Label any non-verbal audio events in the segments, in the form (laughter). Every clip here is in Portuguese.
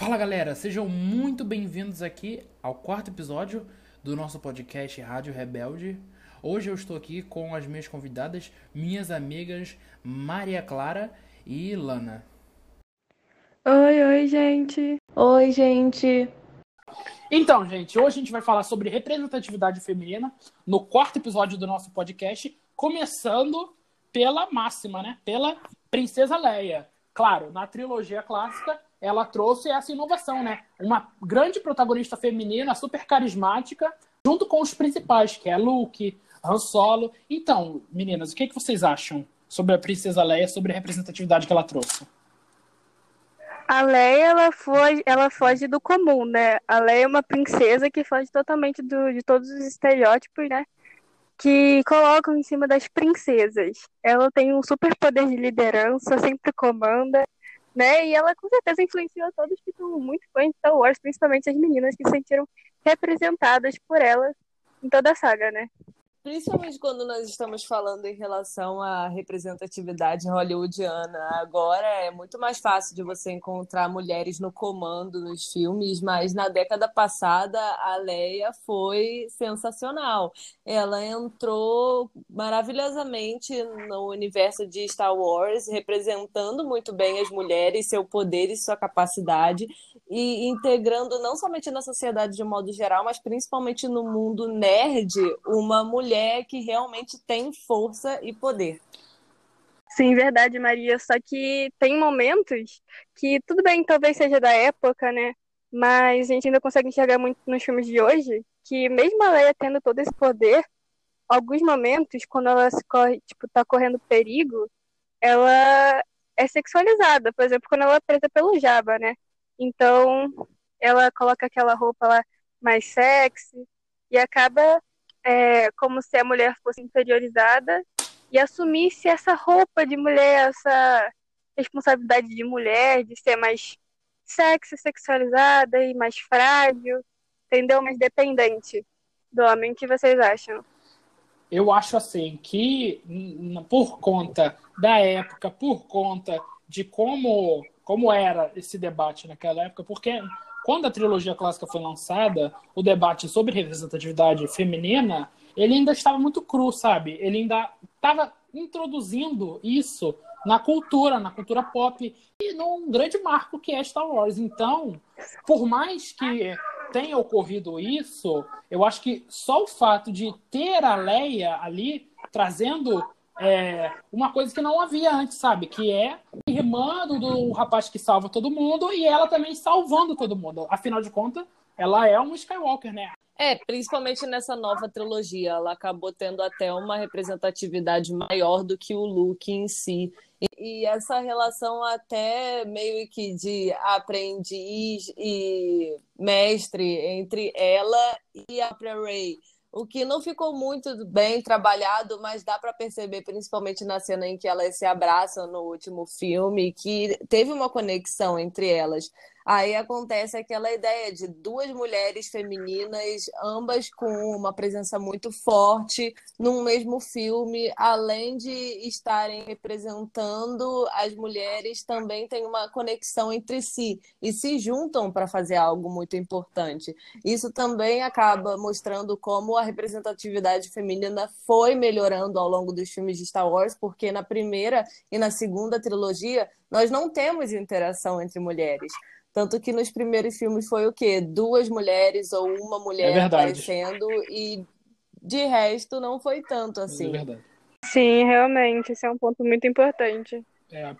Fala galera, sejam muito bem-vindos aqui ao quarto episódio do nosso podcast Rádio Rebelde. Hoje eu estou aqui com as minhas convidadas, minhas amigas Maria Clara e Lana. Oi, oi, gente. Oi, gente. Então, gente, hoje a gente vai falar sobre representatividade feminina no quarto episódio do nosso podcast, começando pela máxima, né? Pela Princesa Leia. Claro, na trilogia clássica, ela trouxe essa inovação, né? Uma grande protagonista feminina, super carismática, junto com os principais, que é Luke, Han Solo. Então, meninas, o que, que vocês acham sobre a Princesa Leia, sobre a representatividade que ela trouxe? A Leia, ela foge, ela foge do comum, né? A Leia é uma princesa que foge totalmente do, de todos os estereótipos, né? Que colocam em cima das princesas. Ela tem um super poder de liderança, sempre comanda, né? E ela com certeza influenciou todos que são muito fãs de Star Wars, principalmente as meninas que se sentiram representadas por ela em toda a saga, né? Principalmente quando nós estamos falando em relação à representatividade hollywoodiana. Agora é muito mais fácil de você encontrar mulheres no comando nos filmes, mas na década passada a Leia foi sensacional. Ela entrou maravilhosamente no universo de Star Wars, representando muito bem as mulheres, seu poder e sua capacidade, e integrando não somente na sociedade de modo geral, mas principalmente no mundo nerd, uma mulher mulher que realmente tem força e poder. Sim, verdade, Maria. Só que tem momentos que, tudo bem, talvez seja da época, né? Mas a gente ainda consegue enxergar muito nos filmes de hoje que, mesmo a Leia tendo todo esse poder, alguns momentos, quando ela se corre, tipo, tá correndo perigo, ela é sexualizada. Por exemplo, quando ela é presa pelo Jabba, né? Então, ela coloca aquela roupa lá mais sexy e acaba é, como se a mulher fosse inferiorizada e assumisse essa roupa de mulher, essa responsabilidade de mulher, de ser mais sexy, sexualizada e mais frágil, entendeu? Mais dependente do homem. O que vocês acham? Eu acho assim que por conta da época, por conta de como como era esse debate naquela época, porque quando a trilogia clássica foi lançada, o debate sobre representatividade feminina, ele ainda estava muito cru, sabe? Ele ainda estava introduzindo isso na cultura, na cultura pop e num grande marco que é Star Wars. Então, por mais que tenha ocorrido isso, eu acho que só o fato de ter a Leia ali trazendo é, uma coisa que não havia antes, sabe? Que é irmã do, do rapaz que salva todo mundo e ela também salvando todo mundo. Afinal de contas, ela é um Skywalker, né? É, principalmente nessa nova trilogia, ela acabou tendo até uma representatividade maior do que o Luke em si. E, e essa relação até meio que de aprendiz e mestre entre ela e a Rey o que não ficou muito bem trabalhado, mas dá para perceber, principalmente na cena em que elas se abraçam no último filme, que teve uma conexão entre elas. Aí acontece aquela ideia de duas mulheres femininas, ambas com uma presença muito forte num mesmo filme, além de estarem representando as mulheres, também tem uma conexão entre si e se juntam para fazer algo muito importante. Isso também acaba mostrando como a representatividade feminina foi melhorando ao longo dos filmes de Star Wars, porque na primeira e na segunda trilogia nós não temos interação entre mulheres. Tanto que nos primeiros filmes foi o quê? Duas mulheres ou uma mulher é aparecendo e de resto não foi tanto assim. É verdade. Sim, realmente, esse é um ponto muito importante. É.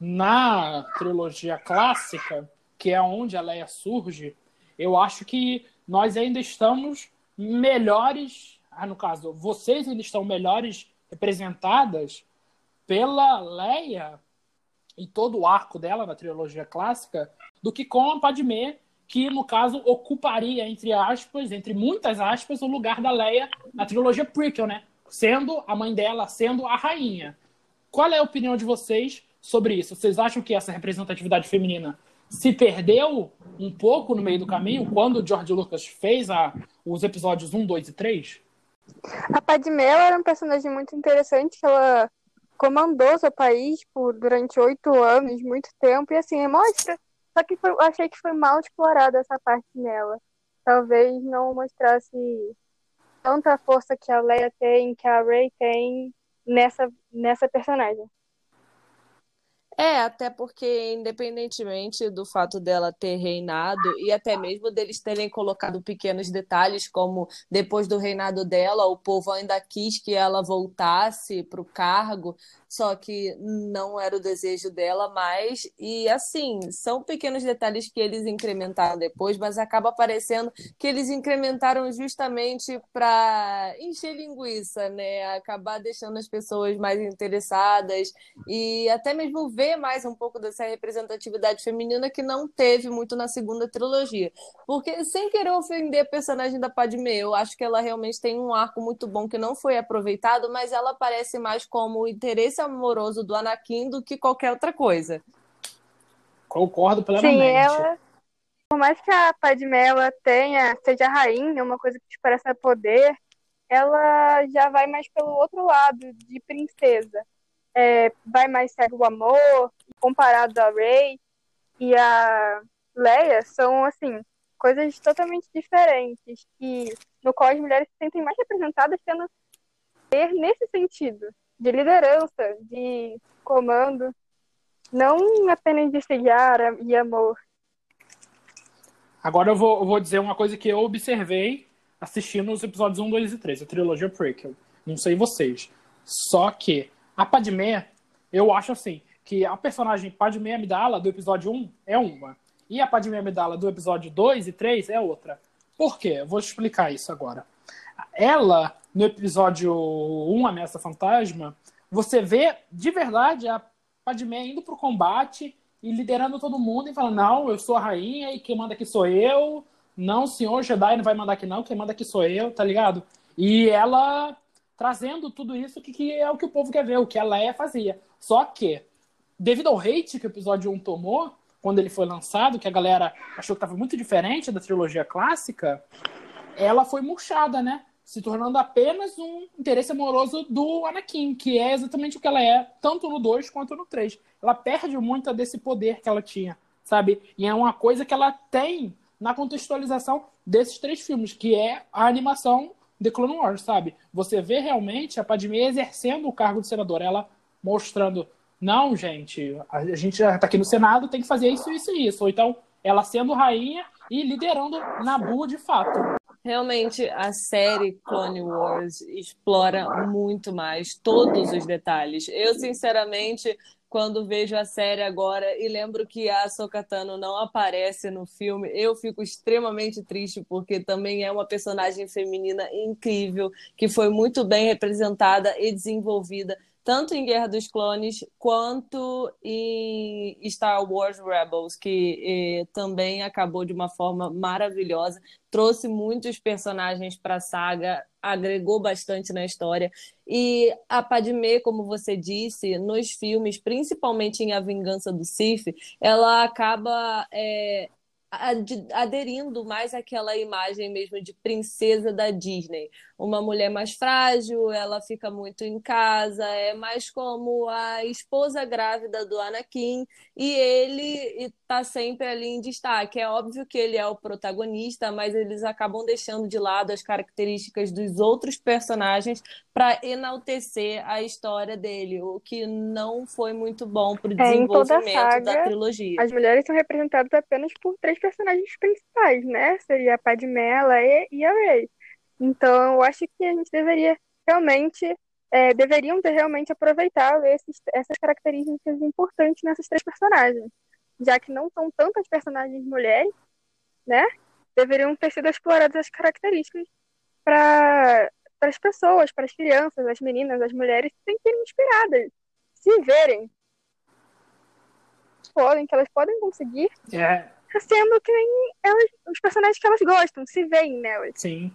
Na trilogia clássica, que é onde a Leia surge, eu acho que nós ainda estamos melhores, ah, no caso, vocês ainda estão melhores representadas pela Leia e todo o arco dela na trilogia clássica do que com a Padmé, que no caso ocuparia, entre aspas, entre muitas aspas, o lugar da Leia na trilogia prequel, né? Sendo a mãe dela, sendo a rainha. Qual é a opinião de vocês sobre isso? Vocês acham que essa representatividade feminina se perdeu um pouco no meio do caminho quando o George Lucas fez a, os episódios 1, 2 e 3? A Padmé era um personagem muito interessante, ela comandou seu país por durante oito anos, muito tempo, e assim, mostra Só que foi, achei que foi mal explorada essa parte nela. Talvez não mostrasse tanta força que a Leia tem, que a Rey tem nessa, nessa personagem. É, até porque, independentemente do fato dela ter reinado, e até mesmo deles terem colocado pequenos detalhes, como depois do reinado dela, o povo ainda quis que ela voltasse para o cargo, só que não era o desejo dela mais. E assim, são pequenos detalhes que eles incrementaram depois, mas acaba parecendo que eles incrementaram justamente para encher linguiça, né? Acabar deixando as pessoas mais interessadas e até mesmo ver mais um pouco dessa representatividade feminina que não teve muito na segunda trilogia. Porque, sem querer ofender a personagem da Padme, eu acho que ela realmente tem um arco muito bom que não foi aproveitado, mas ela parece mais como o interesse amoroso do Anakin do que qualquer outra coisa. Concordo plenamente. Sim, ela, por mais que a Padmé ela tenha, seja rainha, uma coisa que te parece poder, ela já vai mais pelo outro lado, de princesa. É, vai mais ser o amor, comparado a Rey e a Leia, são, assim, coisas totalmente diferentes, que no qual as mulheres se sentem mais representadas tendo ter nesse sentido de liderança, de comando, não apenas de seguir e amor. Agora eu vou, eu vou dizer uma coisa que eu observei assistindo os episódios 1, 2 e 3, a trilogia prequel. Não sei vocês. Só que a Padmé, eu acho assim, que a personagem Padmé Amidala do episódio 1 é uma. E a Padmé Amidala do episódio 2 e 3 é outra. Por quê? Eu vou explicar isso agora. Ela no episódio 1, Ameaça Fantasma, você vê de verdade a Padmé indo pro combate e liderando todo mundo e falando: Não, eu sou a rainha e quem manda aqui sou eu. Não, senhor Jedi não vai mandar aqui, não. Quem manda aqui sou eu, tá ligado? E ela trazendo tudo isso que, que é o que o povo quer ver, o que a Leia fazia. Só que, devido ao hate que o episódio 1 tomou, quando ele foi lançado, que a galera achou que estava muito diferente da trilogia clássica, ela foi murchada, né? se tornando apenas um interesse amoroso do Anakin, que é exatamente o que ela é, tanto no 2 quanto no 3. Ela perde muito desse poder que ela tinha, sabe? E é uma coisa que ela tem na contextualização desses três filmes, que é a animação The Clone Wars, sabe? Você vê realmente a Padmé exercendo o cargo de senadora, ela mostrando, não, gente, a gente já tá aqui no Senado, tem que fazer isso, isso e isso. Ou então, ela sendo rainha e liderando Nabu de fato. Realmente, a série Clone Wars explora muito mais todos os detalhes. Eu, sinceramente, quando vejo a série agora e lembro que a Sokatano não aparece no filme, eu fico extremamente triste porque também é uma personagem feminina incrível que foi muito bem representada e desenvolvida tanto em Guerra dos Clones quanto em Star Wars Rebels, que eh, também acabou de uma forma maravilhosa, trouxe muitos personagens para a saga, agregou bastante na história. E a Padmé, como você disse, nos filmes, principalmente em A Vingança do Sith, ela acaba é, aderindo mais àquela imagem mesmo de princesa da Disney. Uma mulher mais frágil, ela fica muito em casa, é mais como a esposa grávida do Anakin e ele está sempre ali em destaque. É óbvio que ele é o protagonista, mas eles acabam deixando de lado as características dos outros personagens para enaltecer a história dele, o que não foi muito bom para o desenvolvimento é, saga, da trilogia. As mulheres são representadas apenas por três personagens principais, né? Seria a Padmé, a Leia e a Rey. Então, eu acho que a gente deveria realmente, é, deveriam ter realmente aproveitado esses, essas características importantes nessas três personagens. Já que não são tantas personagens mulheres, né? Deveriam ter sido exploradas as características para as pessoas, para as crianças, as meninas, as mulheres se sentirem inspiradas, se verem podem, que elas podem conseguir é sendo que nem elas, os personagens que elas gostam, se veem nelas. Sim.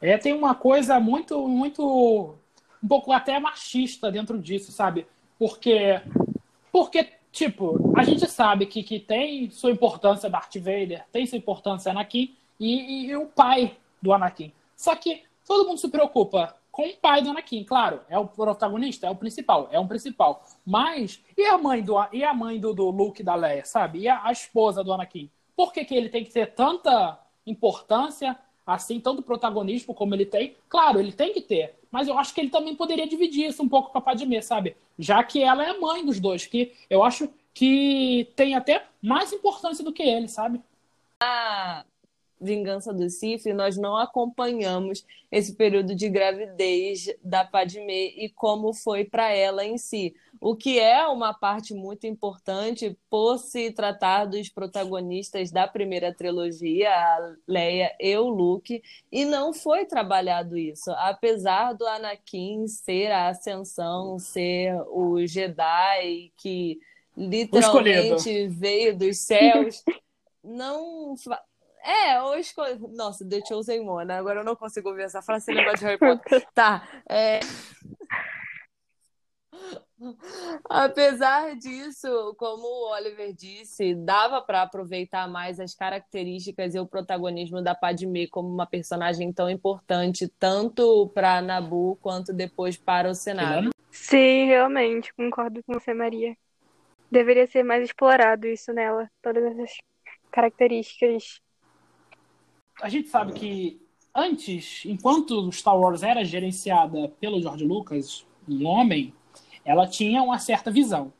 É, tem uma coisa muito, muito. um pouco até machista dentro disso, sabe? Porque. Porque, tipo, a gente sabe que, que tem sua importância Darth Vader, tem sua importância Anakin e, e, e o pai do Anakin. Só que todo mundo se preocupa com o pai do Anakin. Claro, é o protagonista, é o principal, é um principal. Mas, e a mãe do, e a mãe do, do Luke da Leia, sabe? E a, a esposa do Anakin? Por que, que ele tem que ter tanta importância, assim, tanto protagonismo como ele tem? Claro, ele tem que ter. Mas eu acho que ele também poderia dividir isso um pouco com a Padmé, sabe? Já que ela é a mãe dos dois, que eu acho que tem até mais importância do que ele, sabe? Ah, Vingança do Sif, nós não acompanhamos esse período de gravidez da Padmé e como foi para ela em si. O que é uma parte muito importante por se tratar dos protagonistas da primeira trilogia, a Leia e o Luke, e não foi trabalhado isso. Apesar do Anakin ser a ascensão, ser o Jedi que literalmente veio dos céus, (laughs) não é, ou escolhi. Nossa, The Chosen One. Agora eu não consigo ouvir essa frase lembrar de Harry Potter. (laughs) Tá. É... Apesar disso, como o Oliver disse, dava para aproveitar mais as características e o protagonismo da Padmé como uma personagem tão importante, tanto para Nabu quanto depois para o cenário. Sim, realmente, concordo com você, Maria. Deveria ser mais explorado isso nela, todas essas características a gente sabe que antes, enquanto Star Wars era gerenciada pelo George Lucas, um homem, ela tinha uma certa visão.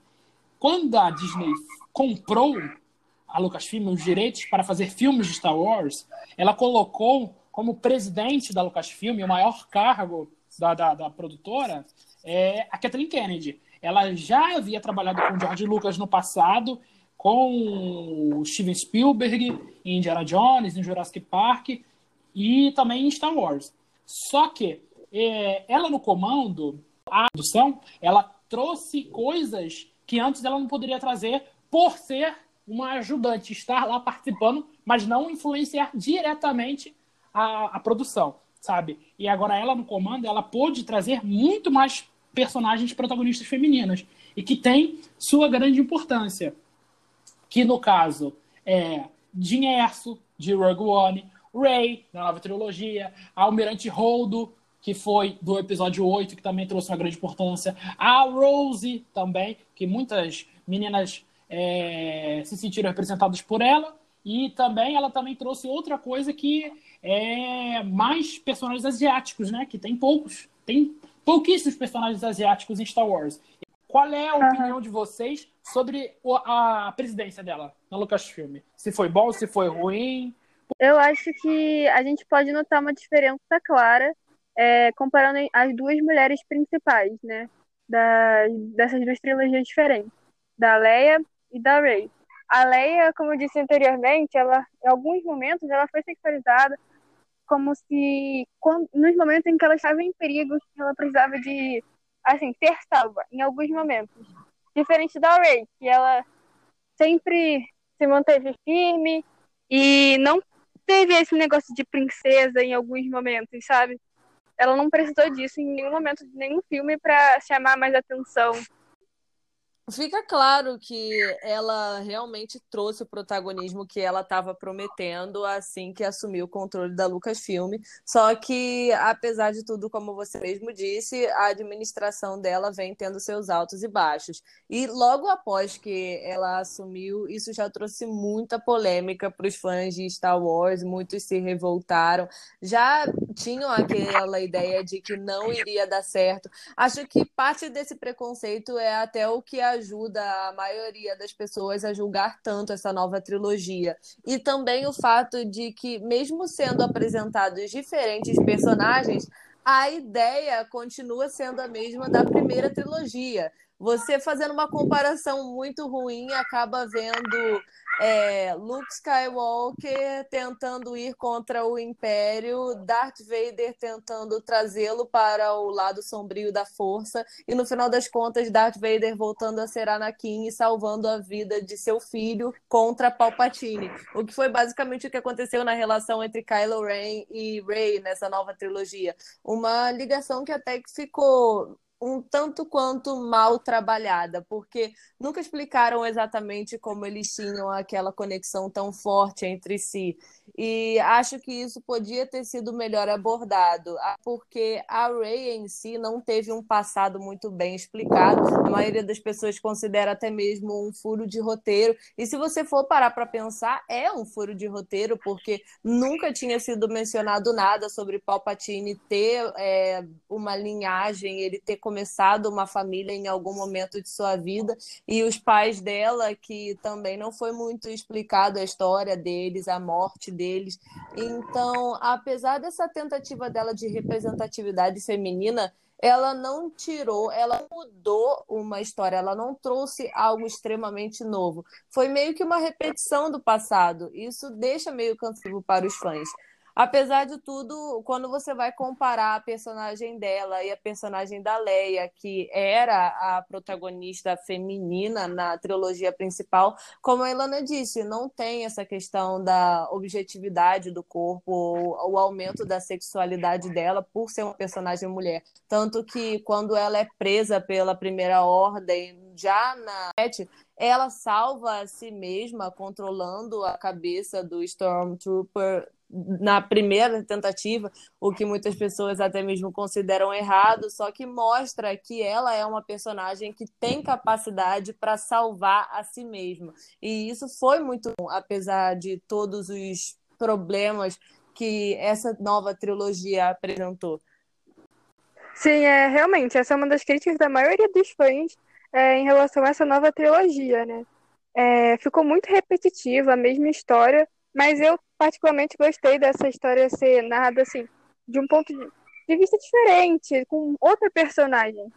Quando a Disney comprou a Lucasfilm os direitos para fazer filmes de Star Wars, ela colocou como presidente da Lucasfilm, o maior cargo da, da, da produtora, é a Kathleen Kennedy. Ela já havia trabalhado com George Lucas no passado com o Steven Spielberg em Indiana Jones, em Jurassic Park e também em Star Wars. Só que é, ela no comando, a produção, ela trouxe coisas que antes ela não poderia trazer por ser uma ajudante, estar lá participando, mas não influenciar diretamente a, a produção, sabe? E agora ela no comando, ela pôde trazer muito mais personagens protagonistas femininas e que tem sua grande importância que no caso é Jyn Erso, de Rogue One, Rey, da nova trilogia, Almirante Holdo, que foi do episódio 8, que também trouxe uma grande importância, a Rose também, que muitas meninas é, se sentiram representadas por ela, e também ela também trouxe outra coisa que é mais personagens asiáticos, né? Que tem poucos, tem pouquíssimos personagens asiáticos em Star Wars. Qual é a opinião de vocês sobre a presidência dela na Lucasfilm? Se foi bom, se foi ruim? Eu acho que a gente pode notar uma diferença clara é, comparando as duas mulheres principais, né? Da, dessas duas trilogias diferentes, da Leia e da Rey. A Leia, como eu disse anteriormente, ela, em alguns momentos ela foi sexualizada como se, quando, nos momentos em que ela estava em perigo, ela precisava de assim, ser salva em alguns momentos. Diferente da Rey, que ela sempre se manteve firme e não teve esse negócio de princesa em alguns momentos, sabe? Ela não precisou disso em nenhum momento de nenhum filme para chamar mais atenção Fica claro que ela realmente trouxe o protagonismo que ela estava prometendo assim que assumiu o controle da Lucasfilm. Só que, apesar de tudo, como você mesmo disse, a administração dela vem tendo seus altos e baixos. E logo após que ela assumiu, isso já trouxe muita polêmica para os fãs de Star Wars, muitos se revoltaram. Já tinham aquela ideia de que não iria dar certo. Acho que parte desse preconceito é até o que a ajuda a maioria das pessoas a julgar tanto essa nova trilogia. E também o fato de que, mesmo sendo apresentados diferentes personagens, a ideia continua sendo a mesma da primeira trilogia. Você fazendo uma comparação muito ruim acaba vendo é, Luke Skywalker tentando ir contra o Império, Darth Vader tentando trazê-lo para o lado sombrio da força, e no final das contas, Darth Vader voltando a ser Anakin e salvando a vida de seu filho contra Palpatine. O que foi basicamente o que aconteceu na relação entre Kylo Ren e Rey nessa nova trilogia. Uma ligação que até que ficou um tanto quanto mal trabalhada, porque nunca explicaram exatamente como eles tinham aquela conexão tão forte entre si. E acho que isso podia ter sido melhor abordado, porque a Ray em si não teve um passado muito bem explicado. A maioria das pessoas considera até mesmo um furo de roteiro. E se você for parar para pensar, é um furo de roteiro, porque nunca tinha sido mencionado nada sobre Palpatine ter é, uma linhagem, ele ter começado uma família em algum momento de sua vida, e os pais dela, que também não foi muito explicado a história deles, a morte deles. Então, apesar dessa tentativa dela de representatividade feminina, ela não tirou, ela mudou uma história, ela não trouxe algo extremamente novo. Foi meio que uma repetição do passado. Isso deixa meio cansativo para os fãs. Apesar de tudo, quando você vai comparar a personagem dela e a personagem da Leia, que era a protagonista feminina na trilogia principal, como a Ilana disse, não tem essa questão da objetividade do corpo, ou o aumento da sexualidade dela por ser uma personagem mulher. Tanto que quando ela é presa pela primeira ordem, já na ela salva a si mesma controlando a cabeça do Stormtrooper na primeira tentativa, o que muitas pessoas até mesmo consideram errado, só que mostra que ela é uma personagem que tem capacidade para salvar a si mesma. E isso foi muito bom, apesar de todos os problemas que essa nova trilogia apresentou. Sim, é realmente, essa é uma das críticas da maioria dos fãs é, em relação a essa nova trilogia, né? É, ficou muito repetitiva, a mesma história, mas eu particularmente gostei dessa história ser narrada assim, de um ponto de vista diferente, com outra personagem,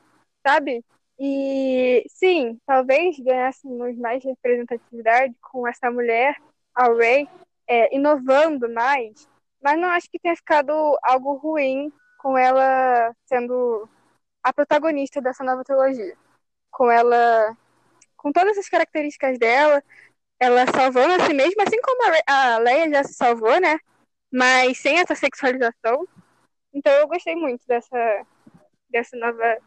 sabe? E sim, talvez ganhássemos mais representatividade com essa mulher, a Ray, é, inovando mais, mas não acho que tenha ficado algo ruim com ela sendo a protagonista dessa nova trilogia. Com ela, com todas as características dela, ela salvando a si mesma, assim como a Leia já se salvou, né? Mas sem essa sexualização. Então eu gostei muito dessa, dessa nova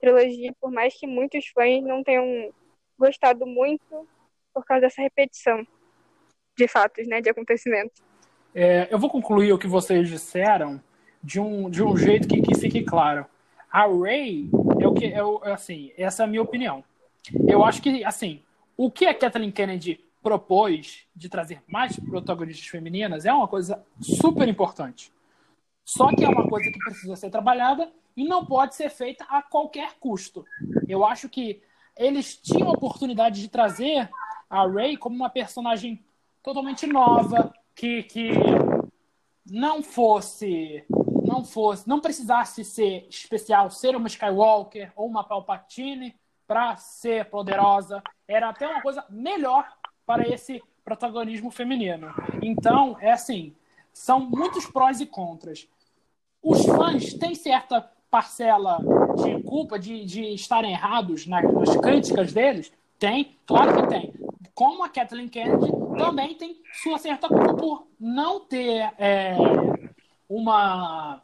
trilogia, por mais que muitos fãs não tenham gostado muito por causa dessa repetição de fatos, né? De acontecimentos. É, eu vou concluir o que vocês disseram de um, de um jeito que, que fique claro. A Ray é o que é, o, assim, essa é a minha opinião. Eu acho que assim, o que a Kathleen Kennedy propôs de trazer mais protagonistas femininas é uma coisa super importante. Só que é uma coisa que precisa ser trabalhada e não pode ser feita a qualquer custo. Eu acho que eles tinham a oportunidade de trazer a Ray como uma personagem totalmente nova, que, que não fosse, não fosse, não precisasse ser especial, ser uma Skywalker ou uma Palpatine para ser poderosa. Era até uma coisa melhor para esse protagonismo feminino. Então, é assim, são muitos prós e contras. Os fãs têm certa parcela de culpa de, de estarem errados nas, nas críticas deles? Tem, claro que tem. Como a Kathleen Kennedy também tem sua certa culpa por não ter é, uma.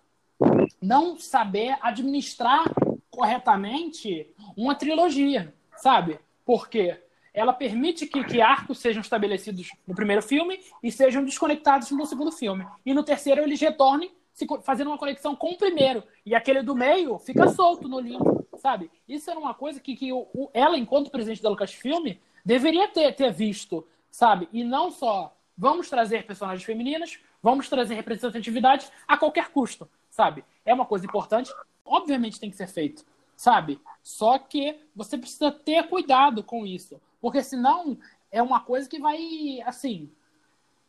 não saber administrar corretamente uma trilogia, sabe? Por quê? ela permite que, que arcos sejam estabelecidos no primeiro filme e sejam desconectados no segundo filme. E no terceiro eles retornem se, fazendo uma conexão com o primeiro. E aquele do meio fica solto no limbo, sabe? Isso era uma coisa que, que o, o, ela, enquanto presidente da Lucasfilm, deveria ter, ter visto, sabe? E não só vamos trazer personagens femininas, vamos trazer representatividade a qualquer custo, sabe? É uma coisa importante, obviamente tem que ser feito, sabe? Só que você precisa ter cuidado com isso. Porque senão é uma coisa que vai, assim,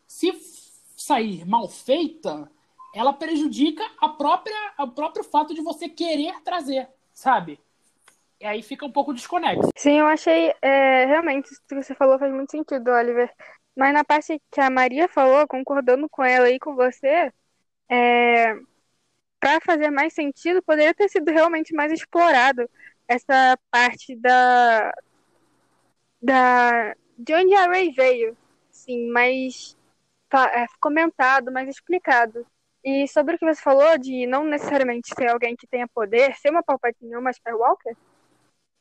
se sair mal feita, ela prejudica a própria, o próprio fato de você querer trazer, sabe? E aí fica um pouco desconexo. Sim, eu achei, é, realmente, isso que você falou faz muito sentido, Oliver. Mas na parte que a Maria falou, concordando com ela e com você, é, para fazer mais sentido, poderia ter sido realmente mais explorado essa parte da, da de onde a Ray veio, sim, mais é, comentado, mais explicado. E sobre o que você falou de não necessariamente ser alguém que tenha poder, ser uma Palpatine ou uma Skywalker,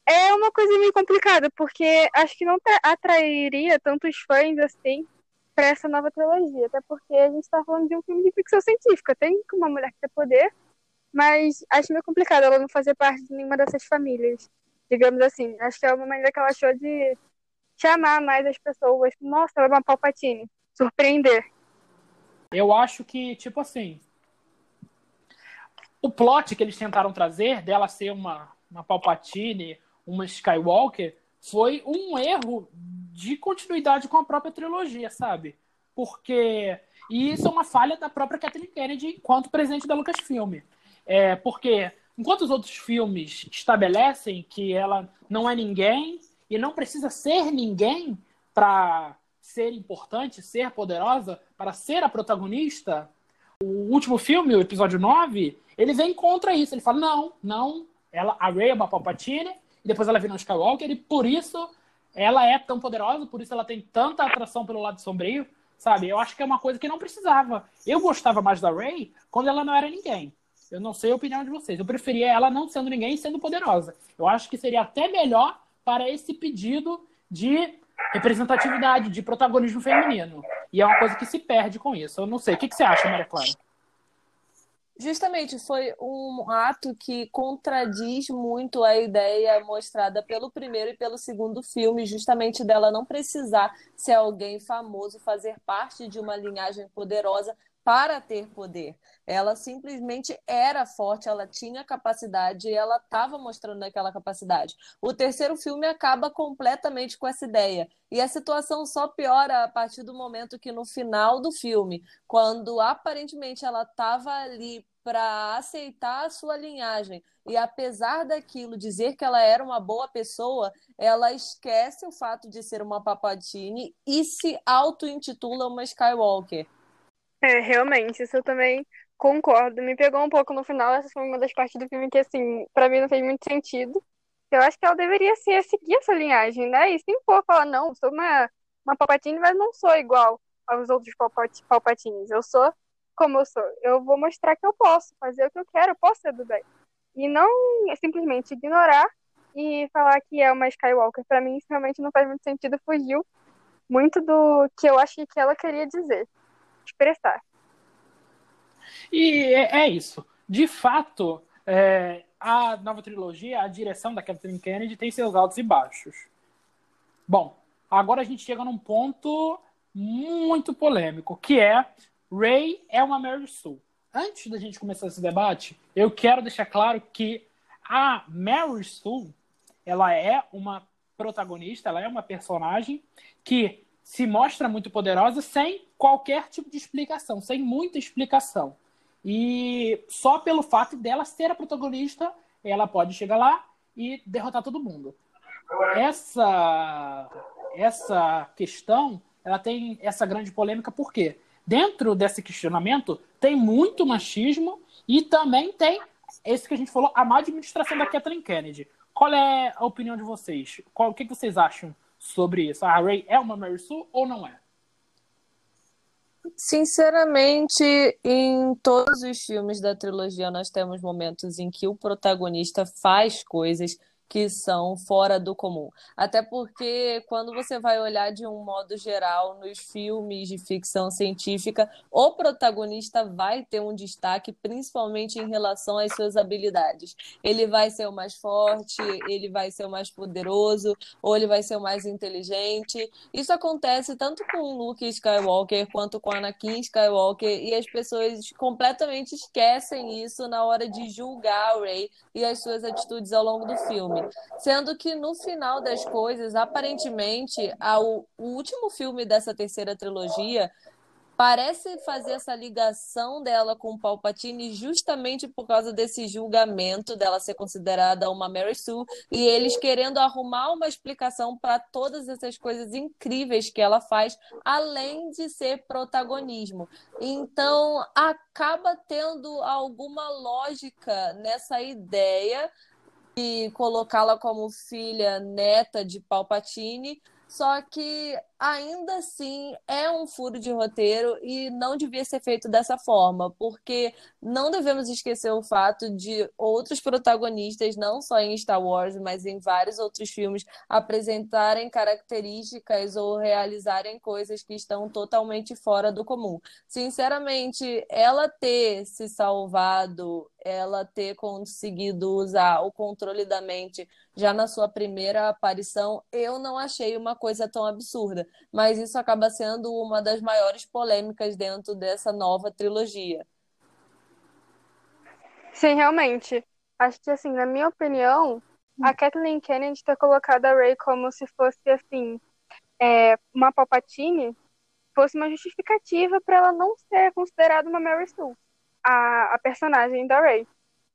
é uma coisa meio complicada, porque acho que não atrairia tantos fãs assim para essa nova trilogia, até porque a gente está falando de um filme de ficção científica. Tem uma mulher que tem poder, mas acho meio complicado ela não fazer parte de nenhuma dessas famílias, digamos assim. Acho que é uma maneira que ela achou de chamar mais as pessoas. Nossa, ela é uma Palpatine. Surpreender. Eu acho que, tipo assim, o plot que eles tentaram trazer dela ser uma, uma Palpatine, uma Skywalker, foi um erro de continuidade com a própria trilogia, sabe? Porque. E isso é uma falha da própria Kathleen Kennedy enquanto presidente da Lucasfilm. É, porque enquanto os outros filmes estabelecem que ela não é ninguém e não precisa ser ninguém para ser importante, ser poderosa, para ser a protagonista, o último filme, o episódio 9, ele vem contra isso. Ele fala: não, não, ela, a Rey é uma Palpatine, e depois ela vira um Skywalker, e por isso ela é tão poderosa, por isso ela tem tanta atração pelo lado sombrio, sabe? Eu acho que é uma coisa que não precisava. Eu gostava mais da Rey quando ela não era ninguém. Eu não sei a opinião de vocês. Eu preferia ela não sendo ninguém sendo poderosa. Eu acho que seria até melhor para esse pedido de representatividade, de protagonismo feminino. E é uma coisa que se perde com isso. Eu não sei. O que, que você acha, Maria Clara? Justamente, foi um ato que contradiz muito a ideia mostrada pelo primeiro e pelo segundo filme, justamente dela não precisar ser alguém famoso, fazer parte de uma linhagem poderosa para ter poder. Ela simplesmente era forte, ela tinha capacidade e ela estava mostrando aquela capacidade. O terceiro filme acaba completamente com essa ideia. E a situação só piora a partir do momento que, no final do filme, quando aparentemente ela estava ali para aceitar a sua linhagem e apesar daquilo dizer que ela era uma boa pessoa, ela esquece o fato de ser uma Papatini e se auto-intitula uma Skywalker. É, realmente, isso eu também concordo. Me pegou um pouco no final, essa foi uma das partes do filme que, assim, para mim não fez muito sentido. Eu acho que ela deveria ser, seguir essa linhagem, né? E se for falar, não, sou uma, uma Palpatine, mas não sou igual aos outros Palpatines. Eu sou como eu sou. Eu vou mostrar que eu posso fazer o que eu quero, eu posso ser do bem. E não simplesmente ignorar e falar que é uma Skywalker. Para mim, isso realmente não faz muito sentido. Fugiu muito do que eu acho que ela queria dizer expressar. E é, é isso. De fato, é, a nova trilogia, a direção da Kathleen Kennedy tem seus altos e baixos. Bom, agora a gente chega num ponto muito polêmico, que é Ray é uma Mary Sue. Antes da gente começar esse debate, eu quero deixar claro que a Mary Sue, ela é uma protagonista, ela é uma personagem que se mostra muito poderosa sem qualquer tipo de explicação, sem muita explicação. E só pelo fato dela ser a protagonista, ela pode chegar lá e derrotar todo mundo. Essa essa questão, ela tem essa grande polêmica porque dentro desse questionamento tem muito machismo e também tem esse que a gente falou, a má administração da Kathleen Kennedy. Qual é a opinião de vocês? Qual, o que vocês acham sobre isso? A Ray é uma Mary Sue ou não é? Sinceramente, em todos os filmes da trilogia, nós temos momentos em que o protagonista faz coisas que são fora do comum. Até porque, quando você vai olhar de um modo geral nos filmes de ficção científica, o protagonista vai ter um destaque, principalmente em relação às suas habilidades. Ele vai ser o mais forte, ele vai ser o mais poderoso, ou ele vai ser o mais inteligente. Isso acontece tanto com o Luke Skywalker quanto com Anakin Skywalker, e as pessoas completamente esquecem isso na hora de julgar o Rey e as suas atitudes ao longo do filme filme. Sendo que no final das coisas, aparentemente, ao, o último filme dessa terceira trilogia parece fazer essa ligação dela com o Palpatine justamente por causa desse julgamento dela ser considerada uma Mary Sue e eles querendo arrumar uma explicação para todas essas coisas incríveis que ela faz, além de ser protagonismo. Então, acaba tendo alguma lógica nessa ideia e colocá-la como filha neta de Palpatine. Só que ainda assim é um furo de roteiro e não devia ser feito dessa forma, porque não devemos esquecer o fato de outros protagonistas, não só em Star Wars, mas em vários outros filmes, apresentarem características ou realizarem coisas que estão totalmente fora do comum. Sinceramente, ela ter se salvado ela ter conseguido usar o controle da mente já na sua primeira aparição, eu não achei uma coisa tão absurda. Mas isso acaba sendo uma das maiores polêmicas dentro dessa nova trilogia. Sim, realmente. Acho que, assim, na minha opinião, a Kathleen Kennedy ter colocado a Ray como se fosse, assim, é, uma Palpatine fosse uma justificativa para ela não ser considerada uma Mary Sue a, a personagem da Rey.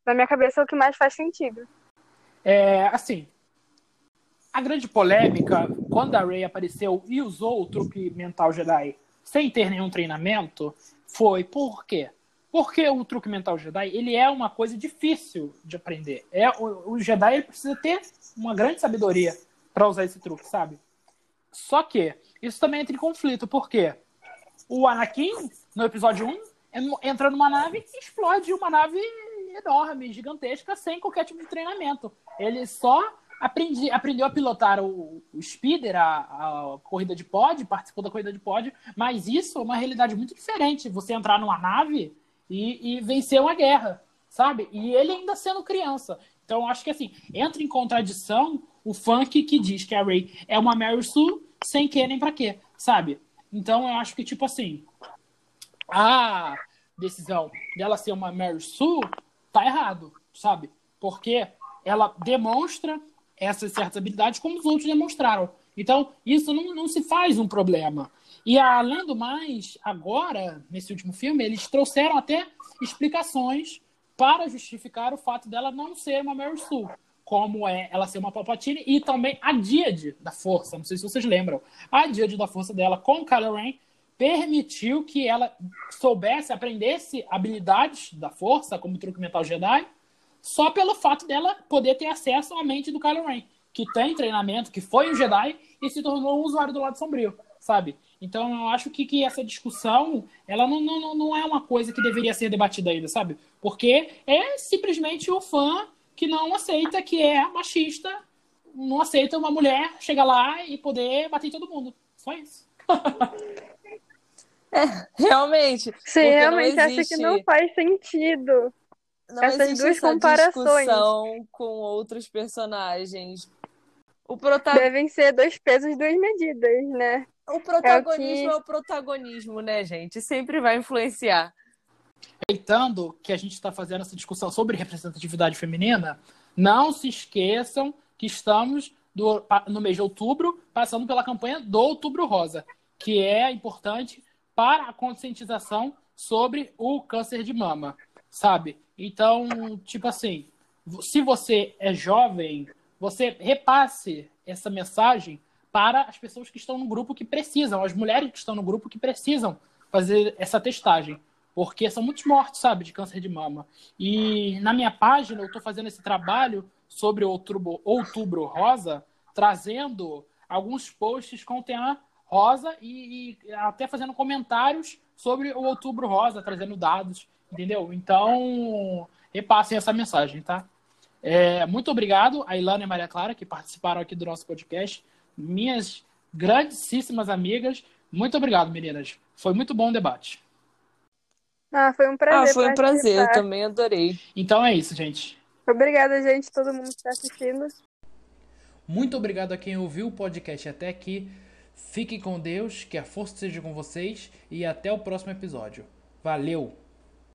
Na minha cabeça é o que mais faz sentido. É, assim, a grande polêmica, quando a Rey apareceu e usou o truque mental Jedi sem ter nenhum treinamento, foi por quê? Porque o truque mental Jedi, ele é uma coisa difícil de aprender. É, o, o Jedi ele precisa ter uma grande sabedoria para usar esse truque, sabe? Só que isso também entra em conflito, porque o Anakin, no episódio 1, entra numa nave e explode uma nave enorme, gigantesca, sem qualquer tipo de treinamento. Ele só aprendi, aprendeu a pilotar o, o speeder, a, a, corrida de pod, participou da corrida de pod, mas isso é uma realidade muito diferente. Você entrar numa nave e, e vencer uma guerra, sabe? E ele ainda sendo criança. Então, acho que assim, entra em contradição o funk que diz que a Ray é uma Mary Sue sem que nem pra quê, sabe? Então, eu acho que, tipo assim, a decisão dela ser uma Mary Sue tá errado, sabe? Porque ela demonstra essas certas habilidades como os outros demonstraram. Então, isso não, não se faz um problema. E além do mais, agora, nesse último filme, eles trouxeram até explicações para justificar o fato dela não ser uma Mary Sue, como é ela ser uma Palpatine e também a Díade da Força. Não sei se vocês lembram. A Díade da Força dela com Kylo Ren permitiu que ela soubesse, aprendesse habilidades da força, como truque mental Jedi, só pelo fato dela poder ter acesso à mente do Kylo Ren, que tem treinamento, que foi um Jedi e se tornou um usuário do lado sombrio, sabe? Então eu acho que, que essa discussão, ela não, não, não é uma coisa que deveria ser debatida ainda, sabe? Porque é simplesmente o fã que não aceita que é machista, não aceita uma mulher chegar lá e poder bater em todo mundo. Só isso. (laughs) É, realmente. Você realmente acha que não faz sentido. Não Essas duas essa comparações. discussão com outros personagens. O prota... Devem ser dois pesos, duas medidas, né? O protagonismo é o, que... é o protagonismo, né, gente? Sempre vai influenciar. Aproveitando que a gente está fazendo essa discussão sobre representatividade feminina, não se esqueçam que estamos do, no mês de outubro passando pela campanha do Outubro Rosa, que é importante para a conscientização sobre o câncer de mama, sabe? Então, tipo assim, se você é jovem, você repasse essa mensagem para as pessoas que estão no grupo que precisam, as mulheres que estão no grupo que precisam fazer essa testagem. Porque são muitos mortos, sabe, de câncer de mama. E na minha página eu estou fazendo esse trabalho sobre o outubro, outubro rosa, trazendo alguns posts com o tema rosa e, e, até fazendo comentários sobre o Outubro Rosa, trazendo dados, entendeu? Então, repassem essa mensagem, tá? É, muito obrigado a Ilana e a Maria Clara que participaram aqui do nosso podcast. Minhas grandíssimas amigas. Muito obrigado, meninas. Foi muito bom o debate. Ah, foi um prazer. Ah, foi um prazer, eu também adorei. Então é isso, gente. Obrigada, gente, todo mundo que está assistindo. Muito obrigado a quem ouviu o podcast até aqui. Fiquem com Deus, que a força seja com vocês e até o próximo episódio. Valeu!